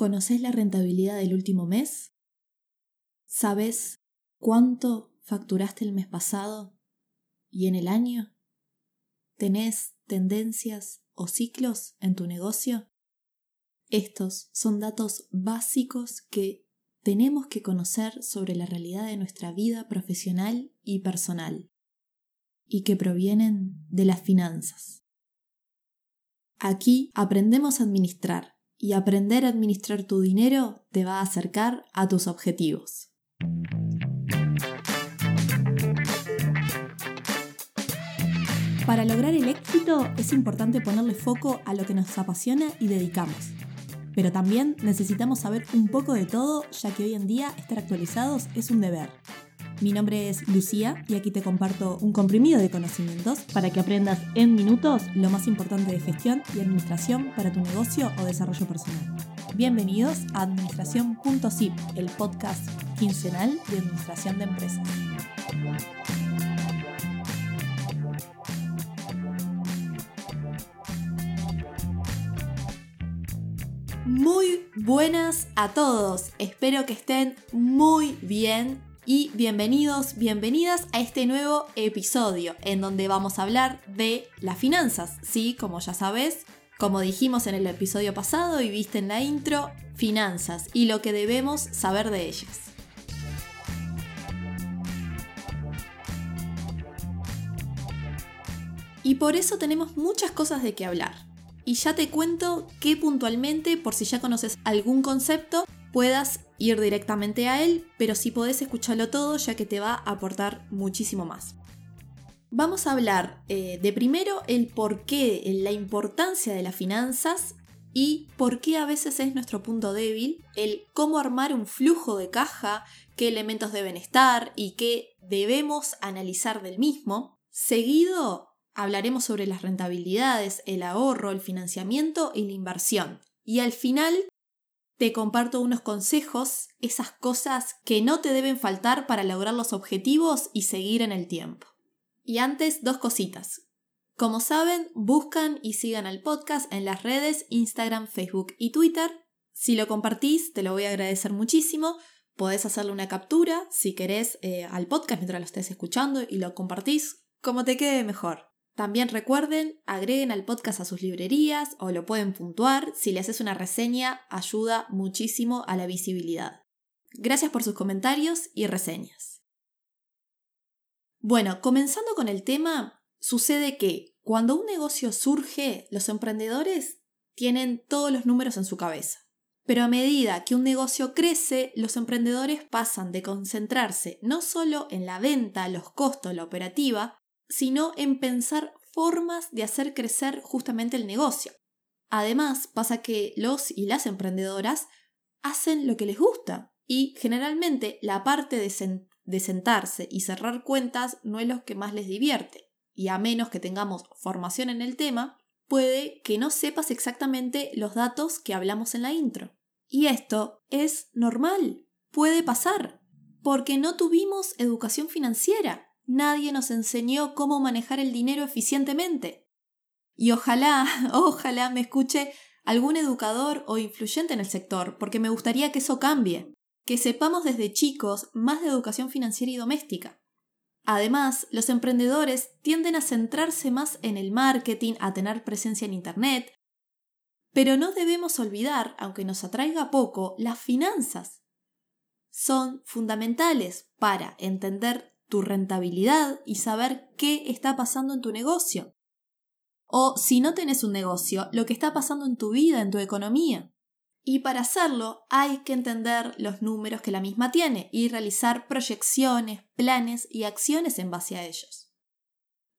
¿Conoces la rentabilidad del último mes? ¿Sabes cuánto facturaste el mes pasado y en el año? ¿Tenés tendencias o ciclos en tu negocio? Estos son datos básicos que tenemos que conocer sobre la realidad de nuestra vida profesional y personal y que provienen de las finanzas. Aquí aprendemos a administrar y aprender a administrar tu dinero te va a acercar a tus objetivos. Para lograr el éxito es importante ponerle foco a lo que nos apasiona y dedicamos. Pero también necesitamos saber un poco de todo, ya que hoy en día estar actualizados es un deber. Mi nombre es Lucía y aquí te comparto un comprimido de conocimientos para que aprendas en minutos lo más importante de gestión y administración para tu negocio o desarrollo personal. Bienvenidos a Administración.zip, el podcast quincenal de administración de empresas. Muy buenas a todos, espero que estén muy bien y bienvenidos, bienvenidas a este nuevo episodio en donde vamos a hablar de las finanzas. Sí, como ya sabes, como dijimos en el episodio pasado y viste en la intro, finanzas y lo que debemos saber de ellas. Y por eso tenemos muchas cosas de qué hablar. Y ya te cuento que puntualmente, por si ya conoces algún concepto, puedas ir directamente a él, pero si podés escucharlo todo ya que te va a aportar muchísimo más. Vamos a hablar eh, de primero el por qué, la importancia de las finanzas y por qué a veces es nuestro punto débil, el cómo armar un flujo de caja, qué elementos deben estar y qué debemos analizar del mismo. Seguido hablaremos sobre las rentabilidades, el ahorro, el financiamiento y la inversión. Y al final te comparto unos consejos, esas cosas que no te deben faltar para lograr los objetivos y seguir en el tiempo. Y antes, dos cositas. Como saben, buscan y sigan al podcast en las redes Instagram, Facebook y Twitter. Si lo compartís, te lo voy a agradecer muchísimo. Podés hacerle una captura si querés eh, al podcast mientras lo estés escuchando y lo compartís como te quede mejor. También recuerden, agreguen al podcast a sus librerías o lo pueden puntuar. Si le haces una reseña, ayuda muchísimo a la visibilidad. Gracias por sus comentarios y reseñas. Bueno, comenzando con el tema, sucede que cuando un negocio surge, los emprendedores tienen todos los números en su cabeza. Pero a medida que un negocio crece, los emprendedores pasan de concentrarse no solo en la venta, los costos, la operativa, sino en pensar formas de hacer crecer justamente el negocio. Además, pasa que los y las emprendedoras hacen lo que les gusta y generalmente la parte de, sentarse y cerrar cuentas no es lo que más les divierte. Y a menos que tengamos formación en el tema, puede que no sepas exactamente los datos que hablamos en la intro. Y esto es normal, puede pasar, porque no tuvimos educación financiera nadie nos enseñó cómo manejar el dinero eficientemente. Y ojalá, ojalá me escuche algún educador o influyente en el sector, porque me gustaría que eso cambie, que sepamos desde chicos más de educación financiera y doméstica. Además, los emprendedores tienden a centrarse más en el marketing, a tener presencia en Internet, pero no debemos olvidar, aunque nos atraiga poco, las finanzas. Son fundamentales para entender tu rentabilidad y saber qué está pasando en tu negocio. O si no tenés un negocio, lo que está pasando en tu vida, en tu economía. Y para hacerlo hay que entender los números que la misma tiene y realizar proyecciones, planes y acciones en base a ellos.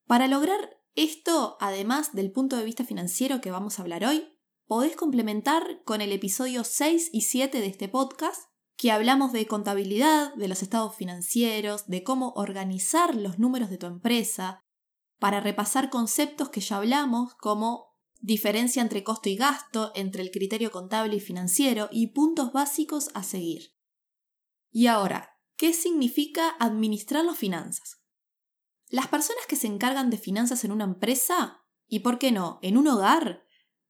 Para lograr esto, además del punto de vista financiero que vamos a hablar hoy, podés complementar con el episodio 6 y 7 de este podcast que hablamos de contabilidad, de los estados financieros, de cómo organizar los números de tu empresa, para repasar conceptos que ya hablamos como diferencia entre costo y gasto, entre el criterio contable y financiero y puntos básicos a seguir. Y ahora, ¿qué significa administrar las finanzas? Las personas que se encargan de finanzas en una empresa, y por qué no, en un hogar,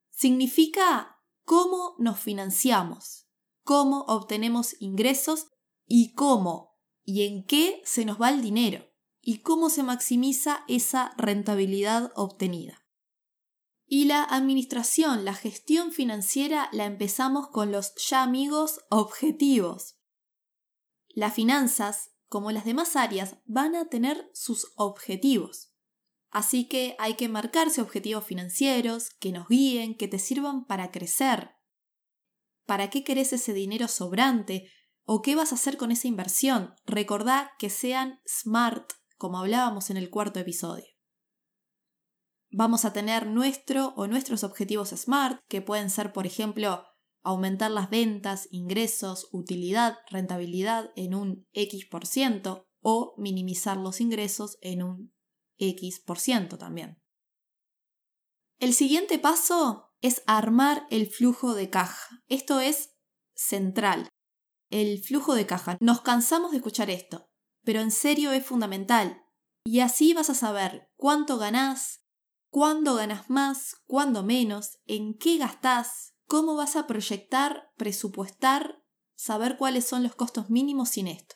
significa cómo nos financiamos, cómo obtenemos ingresos y cómo y en qué se nos va el dinero y cómo se maximiza esa rentabilidad obtenida. Y la administración, la gestión financiera la empezamos con los ya amigos objetivos. Las finanzas, como las demás áreas, van a tener sus objetivos. Así que hay que marcarse objetivos financieros que nos guíen, que te sirvan para crecer. ¿Para qué querés ese dinero sobrante? ¿O qué vas a hacer con esa inversión? Recordá que sean SMART, como hablábamos en el cuarto episodio. Vamos a tener nuestro o nuestros objetivos SMART, que pueden ser, por ejemplo, aumentar las ventas, ingresos, utilidad, rentabilidad en un X% o minimizar los ingresos en un X% también. El siguiente paso es armar el flujo de caja. Esto es central. El flujo de caja. Nos cansamos de escuchar esto, pero en serio es fundamental. Y así vas a saber cuánto ganás, cuándo ganas más, cuándo menos, en qué gastás, cómo vas a proyectar, presupuestar, saber cuáles son los costos mínimos sin esto.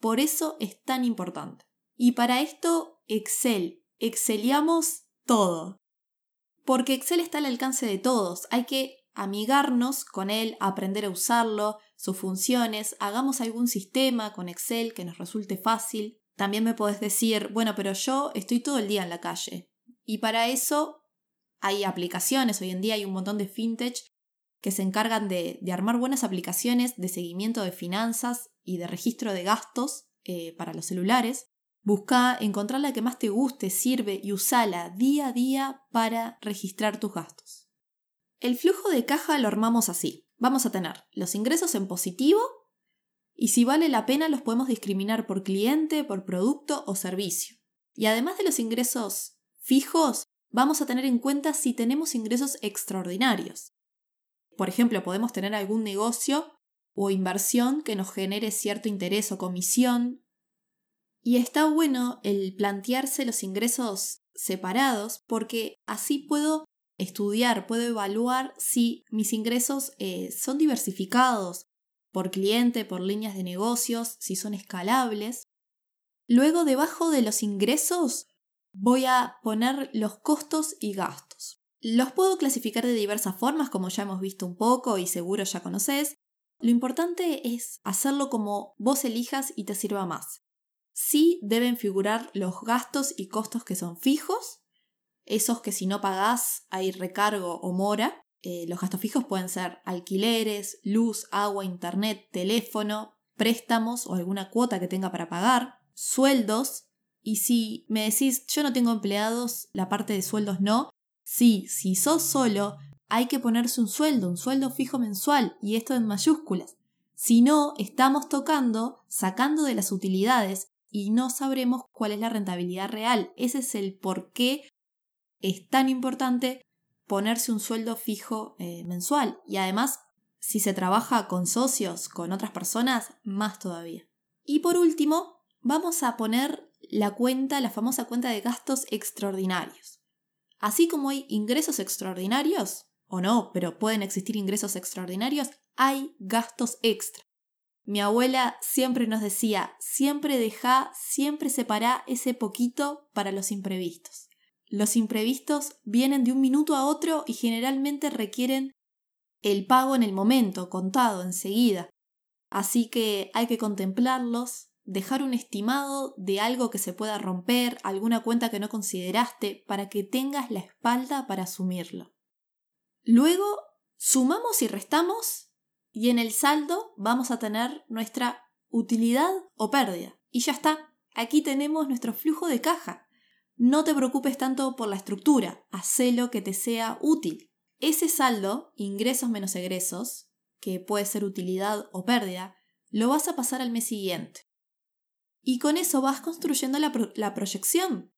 Por eso es tan importante. Y para esto, Excel. Exceliamos todo. Porque Excel está al alcance de todos. Hay que amigarnos con él, aprender a usarlo, sus funciones, hagamos algún sistema con Excel que nos resulte fácil. También me podés decir, bueno, pero yo estoy todo el día en la calle. Y para eso hay aplicaciones, hoy en día hay un montón de fintech que se encargan de, armar buenas aplicaciones de seguimiento de finanzas y de registro de gastos eh, para los celulares. Busca encontrar la que más te guste, sirve y usala día a día para registrar tus gastos. El flujo de caja lo armamos así. Vamos a tener los ingresos en positivo y si vale la pena los podemos discriminar por cliente, por producto o servicio. Y además de los ingresos fijos, vamos a tener en cuenta si tenemos ingresos extraordinarios. Por ejemplo, podemos tener algún negocio o inversión que nos genere cierto interés o comisión. Y está bueno el plantearse los ingresos separados porque así puedo estudiar, puedo evaluar si mis ingresos eh, son diversificados por cliente, por líneas de negocios, si son escalables. Luego, debajo de los ingresos, voy a poner los costos y gastos. Los puedo clasificar de diversas formas, como ya hemos visto un poco y seguro ya conoces. Lo importante es hacerlo como vos elijas y te sirva más. Sí deben figurar los gastos y costos que son fijos, esos que si no pagás hay recargo o mora. Eh, los gastos fijos pueden ser alquileres, luz, agua, internet, teléfono, préstamos o alguna cuota que tenga para pagar, sueldos, y si me decís, yo no tengo empleados, la parte de sueldos no, sí, si sos solo, hay que ponerse un sueldo, un sueldo fijo mensual, y esto en mayúsculas. Si no, estamos tocando, sacando de las utilidades y no sabremos cuál es la rentabilidad real. Ese es el por qué es tan importante ponerse un sueldo fijo eh, mensual. Y además, si se trabaja con socios, con otras personas, más todavía. Y por último, vamos a poner la cuenta, la famosa cuenta de gastos extraordinarios. Así como hay ingresos extraordinarios, o no, pero pueden existir ingresos extraordinarios, hay gastos extra. Mi abuela siempre nos decía, siempre deja, siempre separa ese poquito para los imprevistos. Los imprevistos vienen de un minuto a otro y generalmente requieren el pago en el momento, contado enseguida. Así que hay que contemplarlos, dejar un estimado de algo que se pueda romper, alguna cuenta que no consideraste, para que tengas la espalda para asumirlo. Luego, sumamos y restamos y en el saldo vamos a tener nuestra utilidad o pérdida. Y ya está, aquí tenemos nuestro flujo de caja. No te preocupes tanto por la estructura, hacelo que te sea útil. Ese saldo, ingresos menos egresos, que puede ser utilidad o pérdida, lo vas a pasar al mes siguiente. Y con eso vas construyendo la, proyección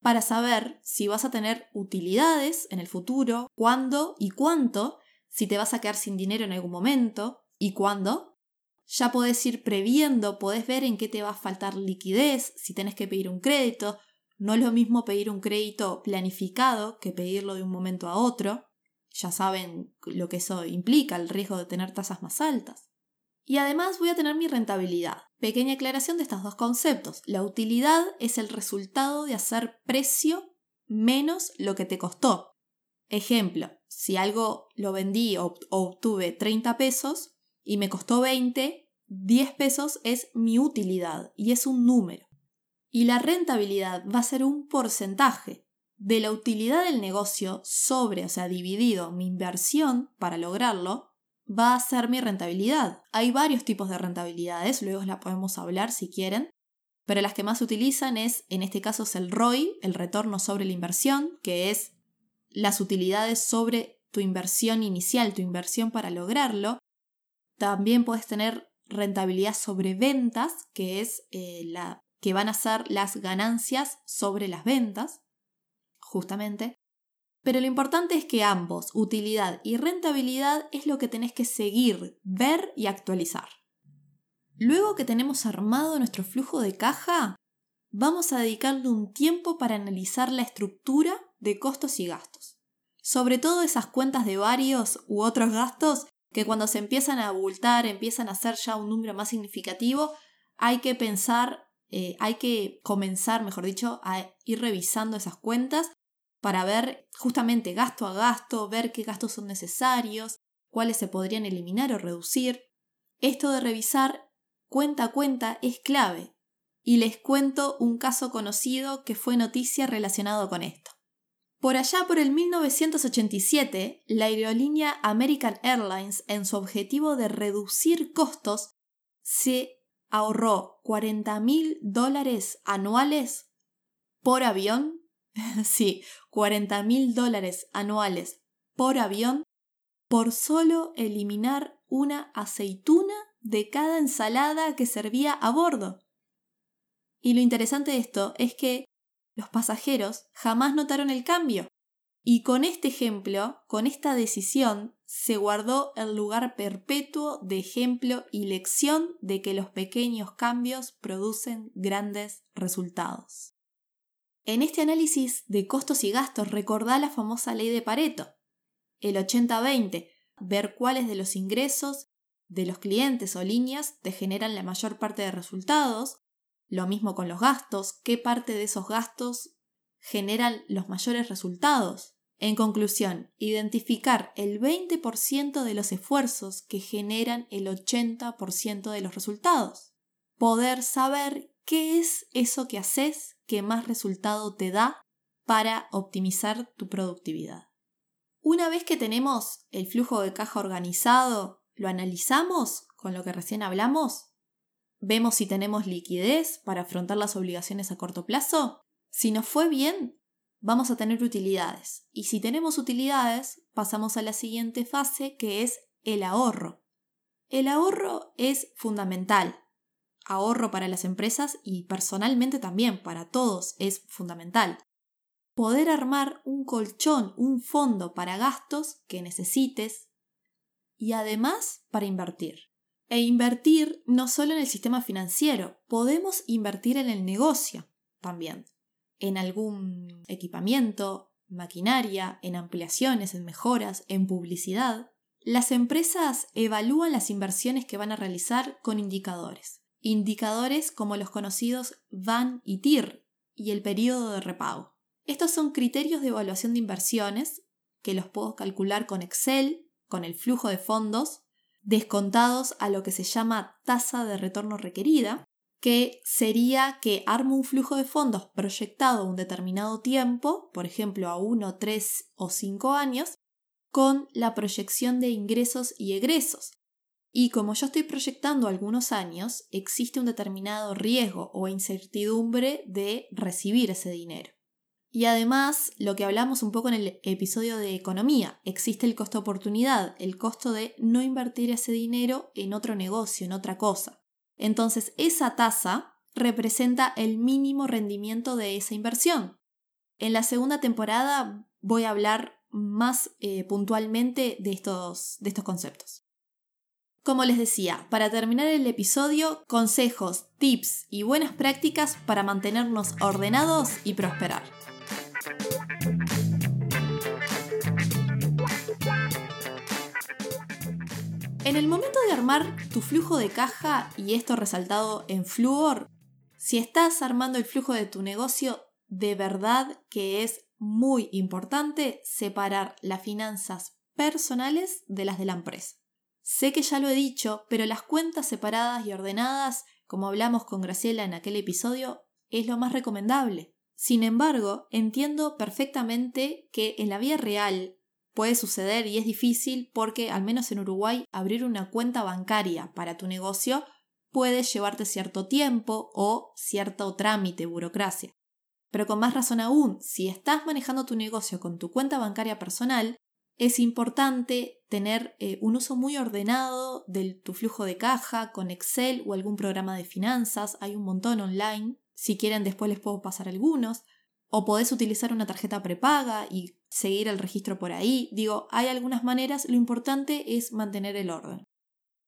para saber si vas a tener utilidades en el futuro, cuándo y cuánto, si te vas a quedar sin dinero en algún momento y cuándo. Ya podés ir previendo, podés ver en qué te va a faltar liquidez, si tenés que pedir un crédito. No es lo mismo pedir un crédito planificado que pedirlo de un momento a otro. ya saben lo que eso implica, el riesgo de tener tasas más altas. Y además voy a tener mi rentabilidad. Pequeña aclaración de estos dos conceptos. La utilidad es el resultado de hacer precio menos lo que te costó. Ejemplo, si algo lo vendí o obtuve 30 pesos y me costó 20, 10 pesos es mi utilidad y es un número. Y la rentabilidad va a ser un porcentaje de la utilidad del negocio sobre, o sea, dividido mi inversión para lograrlo, va a ser mi rentabilidad. Hay varios tipos de rentabilidades, luego la podemos hablar si quieren, pero las que más utilizan es, en este caso es el ROI, el retorno sobre la inversión, que es las utilidades sobre tu inversión inicial, tu inversión para lograrlo. También puedes tener rentabilidad sobre ventas, que es eh, la que van a ser las ganancias sobre las ventas, justamente. Pero lo importante es que ambos, utilidad y rentabilidad, es lo que tenés que seguir, ver y actualizar. Luego que tenemos armado nuestro flujo de caja, vamos a dedicarle un tiempo para analizar la estructura de costos y gastos. Sobre todo esas cuentas de varios u otros gastos que cuando se empiezan a abultar, empiezan a ser ya un número más significativo, hay que pensar, eh, hay que comenzar, mejor dicho, a ir revisando esas cuentas para ver justamente gasto a gasto, ver qué gastos son necesarios, cuáles se podrían eliminar o reducir. Esto de revisar cuenta a cuenta es clave. Y les cuento un caso conocido que fue noticia relacionado con esto. Por allá por el 1987, la aerolínea American Airlines, en su objetivo de reducir costos, se ahorró 40 mil dólares anuales por avión sí, 40 mil dólares anuales por avión por solo eliminar una aceituna de cada ensalada que servía a bordo. Y lo interesante de esto es que los pasajeros jamás notaron el cambio. Y con este ejemplo, con esta decisión, se guardó el lugar perpetuo de ejemplo y lección de que los pequeños cambios producen grandes resultados. En este análisis de costos y gastos recordá la famosa ley de Pareto, el 80-20, ver cuáles de los ingresos de los clientes o líneas te generan la mayor parte de resultados, lo mismo con los gastos, qué parte de esos gastos generan los mayores resultados. En conclusión, identificar el 20% de los esfuerzos que generan el 80% de los resultados. Poder saber qué es eso que haces que más resultado te da para optimizar tu productividad. Una vez que tenemos el flujo de caja organizado, lo analizamos con lo que recién hablamos, vemos si tenemos liquidez para afrontar las obligaciones a corto plazo. Si nos fue bien, vamos a tener utilidades. Y si tenemos utilidades, pasamos a la siguiente fase que es el ahorro. El ahorro es fundamental ahorro para las empresas y personalmente también para todos es fundamental. Poder armar un colchón, un fondo para gastos que necesites y además para invertir. E invertir no solo en el sistema financiero, podemos invertir en el negocio también, en algún equipamiento, maquinaria, en ampliaciones, en mejoras, en publicidad. Las empresas evalúan las inversiones que van a realizar con indicadores indicadores como los conocidos VAN y TIR y el periodo de repago. Estos son criterios de evaluación de inversiones que los puedo calcular con Excel, con el flujo de fondos, descontados a lo que se llama tasa de retorno requerida, que sería que armo un flujo de fondos proyectado un determinado tiempo, por ejemplo a 1, 3 o 5 años, con la proyección de ingresos y egresos, y como yo estoy proyectando algunos años, existe un determinado riesgo o incertidumbre de recibir ese dinero. Y además, lo que hablamos un poco en el episodio de economía, existe el costo oportunidad, el costo de no invertir ese dinero en otro negocio, en otra cosa. Entonces, esa tasa representa el mínimo rendimiento de esa inversión. En la segunda temporada voy a hablar más eh, puntualmente de estos, de estos conceptos. Como les decía, para terminar el episodio, consejos, tips y buenas prácticas para mantenernos ordenados y prosperar. En el momento de armar tu flujo de caja, y esto resaltado en flúor, si estás armando el flujo de tu negocio, de verdad que es muy importante separar las finanzas personales de las de la empresa. Sé que ya lo he dicho, pero las cuentas separadas y ordenadas, como hablamos con Graciela en aquel episodio, es lo más recomendable. Sin embargo, entiendo perfectamente que en la vida real puede suceder y es difícil porque, al menos en Uruguay, abrir una cuenta bancaria para tu negocio puede llevarte cierto tiempo o cierto trámite, burocracia. Pero con más razón aún, si estás manejando tu negocio con tu cuenta bancaria personal, es importante tener eh, un uso muy ordenado de tu flujo de caja con Excel o algún programa de finanzas. Hay un montón online. Si quieren, después les puedo pasar algunos. O podés utilizar una tarjeta prepaga y seguir el registro por ahí. Digo, hay algunas maneras. Lo importante es mantener el orden.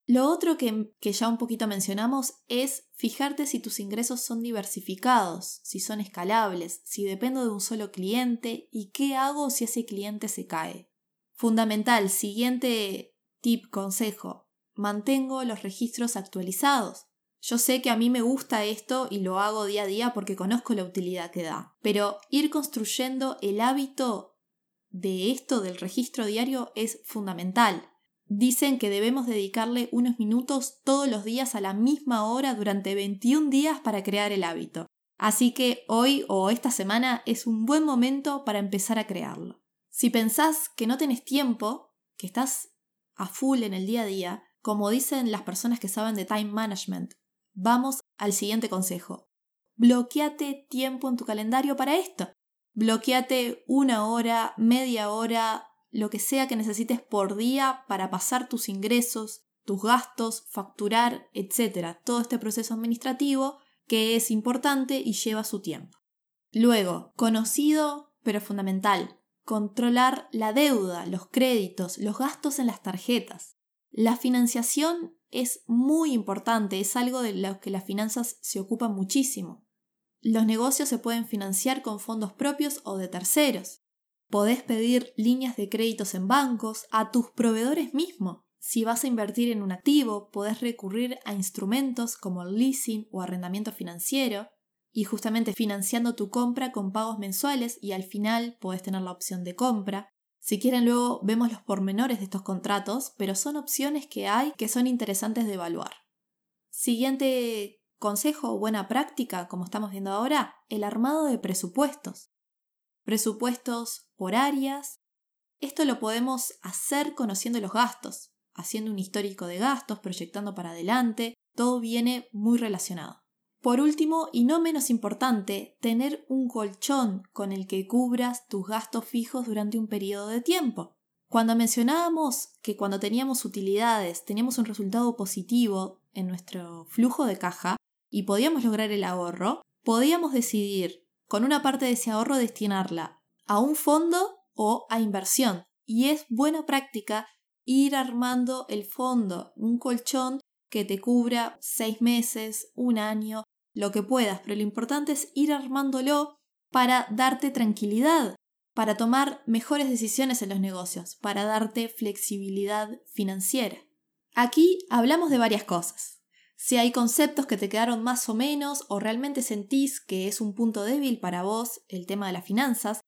Lo otro que, que, ya un poquito mencionamos es fijarte si tus ingresos son diversificados, si son escalables, si dependo de un solo cliente y qué hago si ese cliente se cae. Fundamental, siguiente tip, consejo. Mantengo los registros actualizados. Yo sé que a mí me gusta esto y lo hago día a día porque conozco la utilidad que da, pero ir construyendo el hábito de esto del registro diario es fundamental. Dicen que debemos dedicarle unos minutos todos los días a la misma hora durante 21 días para crear el hábito. Así que hoy o esta semana es un buen momento para empezar a crearlo. Si pensás que no tenés tiempo, que estás a full en el día a día, como dicen las personas que saben de time management, vamos al siguiente consejo. Bloqueate tiempo en tu calendario para esto. Bloqueate una hora, media hora, lo que sea que necesites por día para pasar tus ingresos, tus gastos, facturar, etc. Todo este proceso administrativo que es importante y lleva su tiempo. Luego, conocido pero fundamental, controlar la deuda, los créditos, los gastos en las tarjetas. La financiación es muy importante, es algo de lo que las finanzas se ocupan muchísimo. Los negocios se pueden financiar con fondos propios o de terceros. Podés pedir líneas de créditos en bancos, a tus proveedores mismos. Si vas a invertir en un activo, podés recurrir a instrumentos como leasing o arrendamiento financiero y justamente financiando tu compra con pagos mensuales y al final puedes tener la opción de compra. Si quieren luego vemos los pormenores de estos contratos, pero son opciones que hay que son interesantes de evaluar. Siguiente consejo o buena práctica, como estamos viendo ahora, el armado de presupuestos. Presupuestos por áreas. Esto lo podemos hacer conociendo los gastos, haciendo un histórico de gastos, proyectando para adelante, todo viene muy relacionado. Por último, y no menos importante, tener un colchón con el que cubras tus gastos fijos durante un periodo de tiempo. Cuando mencionábamos que cuando teníamos utilidades teníamos un resultado positivo en nuestro flujo de caja y podíamos lograr el ahorro, podíamos decidir con una parte de ese ahorro destinarla a un fondo o a inversión. Y es buena práctica ir armando el fondo, un colchón que te cubra seis meses, un año, lo que puedas, pero lo importante es ir armándolo para darte tranquilidad, para tomar mejores decisiones en los negocios, para darte flexibilidad financiera. Aquí hablamos de varias cosas. Si hay conceptos que te quedaron más o menos o realmente sentís que es un punto débil para vos el tema de las finanzas,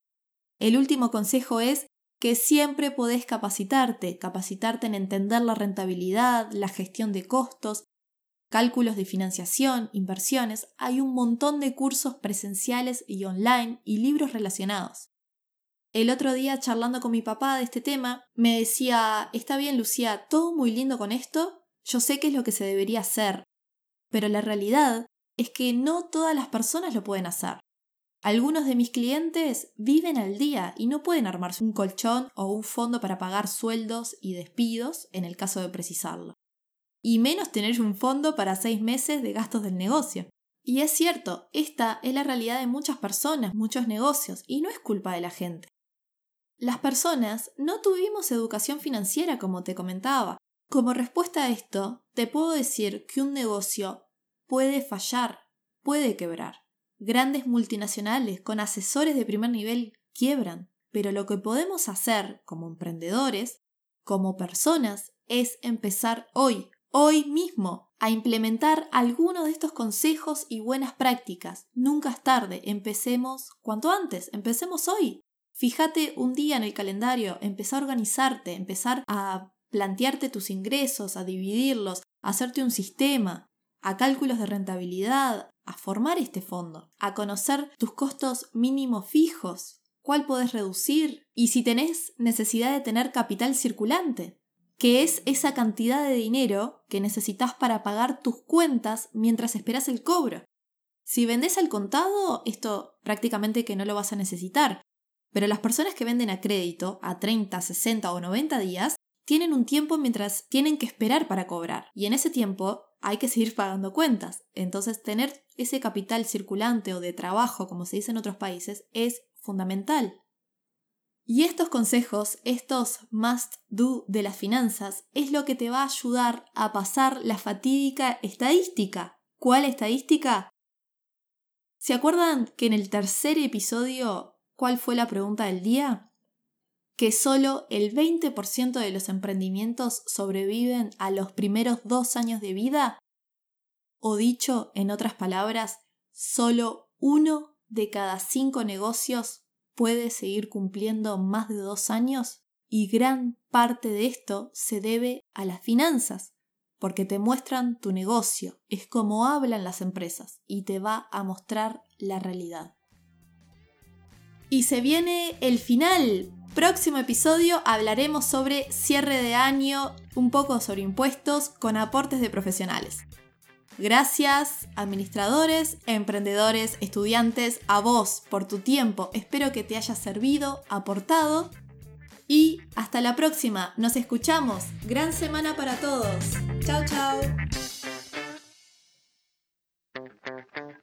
el último consejo es que siempre podés capacitarte, capacitarte en entender la rentabilidad, la gestión de costos, cálculos de financiación, inversiones, hay un montón de cursos presenciales y online y libros relacionados. El otro día charlando con mi papá de este tema, me decía, está bien Lucía, todo muy lindo con esto, yo sé que es lo que se debería hacer, pero la realidad es que no todas las personas lo pueden hacer. Algunos de mis clientes viven al día y no pueden armarse un colchón o un fondo para pagar sueldos y despidos en el caso de precisarlo y menos tener un fondo para seis meses de gastos del negocio. Y es cierto, esta es la realidad de muchas personas, muchos negocios, y no es culpa de la gente. Las personas no tuvimos educación financiera, como te comentaba. Como respuesta a esto, te puedo decir que un negocio puede fallar, puede quebrar. Grandes multinacionales con asesores de primer nivel quiebran, pero lo que podemos hacer como emprendedores, como personas, es empezar hoy, hoy mismo, a implementar algunos de estos consejos y buenas prácticas. Nunca es tarde, empecemos cuanto antes, empecemos hoy. Fíjate un día en el calendario, empezar a organizarte, empezar a plantearte tus ingresos, a dividirlos, a hacerte un sistema, a cálculos de rentabilidad, a formar este fondo, a conocer tus costos mínimos fijos, cuál puedes reducir y si tenés necesidad de tener capital circulante, que es esa cantidad de dinero que necesitas para pagar tus cuentas mientras esperas el cobro. Si vendes al contado, esto prácticamente que no lo vas a necesitar, pero las personas que venden a crédito a 30, 60 o 90 días tienen un tiempo mientras tienen que esperar para cobrar. Y en ese tiempo hay que seguir pagando cuentas. Entonces tener ese capital circulante o de trabajo, como se dice en otros países, es fundamental. Y estos consejos, estos must do de las finanzas, es lo que te va a ayudar a pasar la fatídica estadística. ¿Cuál estadística? ¿Se acuerdan que en el tercer episodio, cuál fue la pregunta del día? que solo el 20% de los emprendimientos sobreviven a los primeros dos años de vida? O dicho en otras palabras, solo uno de cada cinco negocios puede seguir cumpliendo más de dos años y gran parte de esto se debe a las finanzas, porque te muestran tu negocio, es como hablan las empresas y te va a mostrar la realidad. Y se viene el final, Próximo episodio hablaremos sobre cierre de año, un poco sobre impuestos con aportes de profesionales. Gracias, administradores, emprendedores, estudiantes, a vos por tu tiempo. Espero que te haya servido, aportado. Y hasta la próxima. Nos escuchamos. Gran semana para todos. Chao, chao.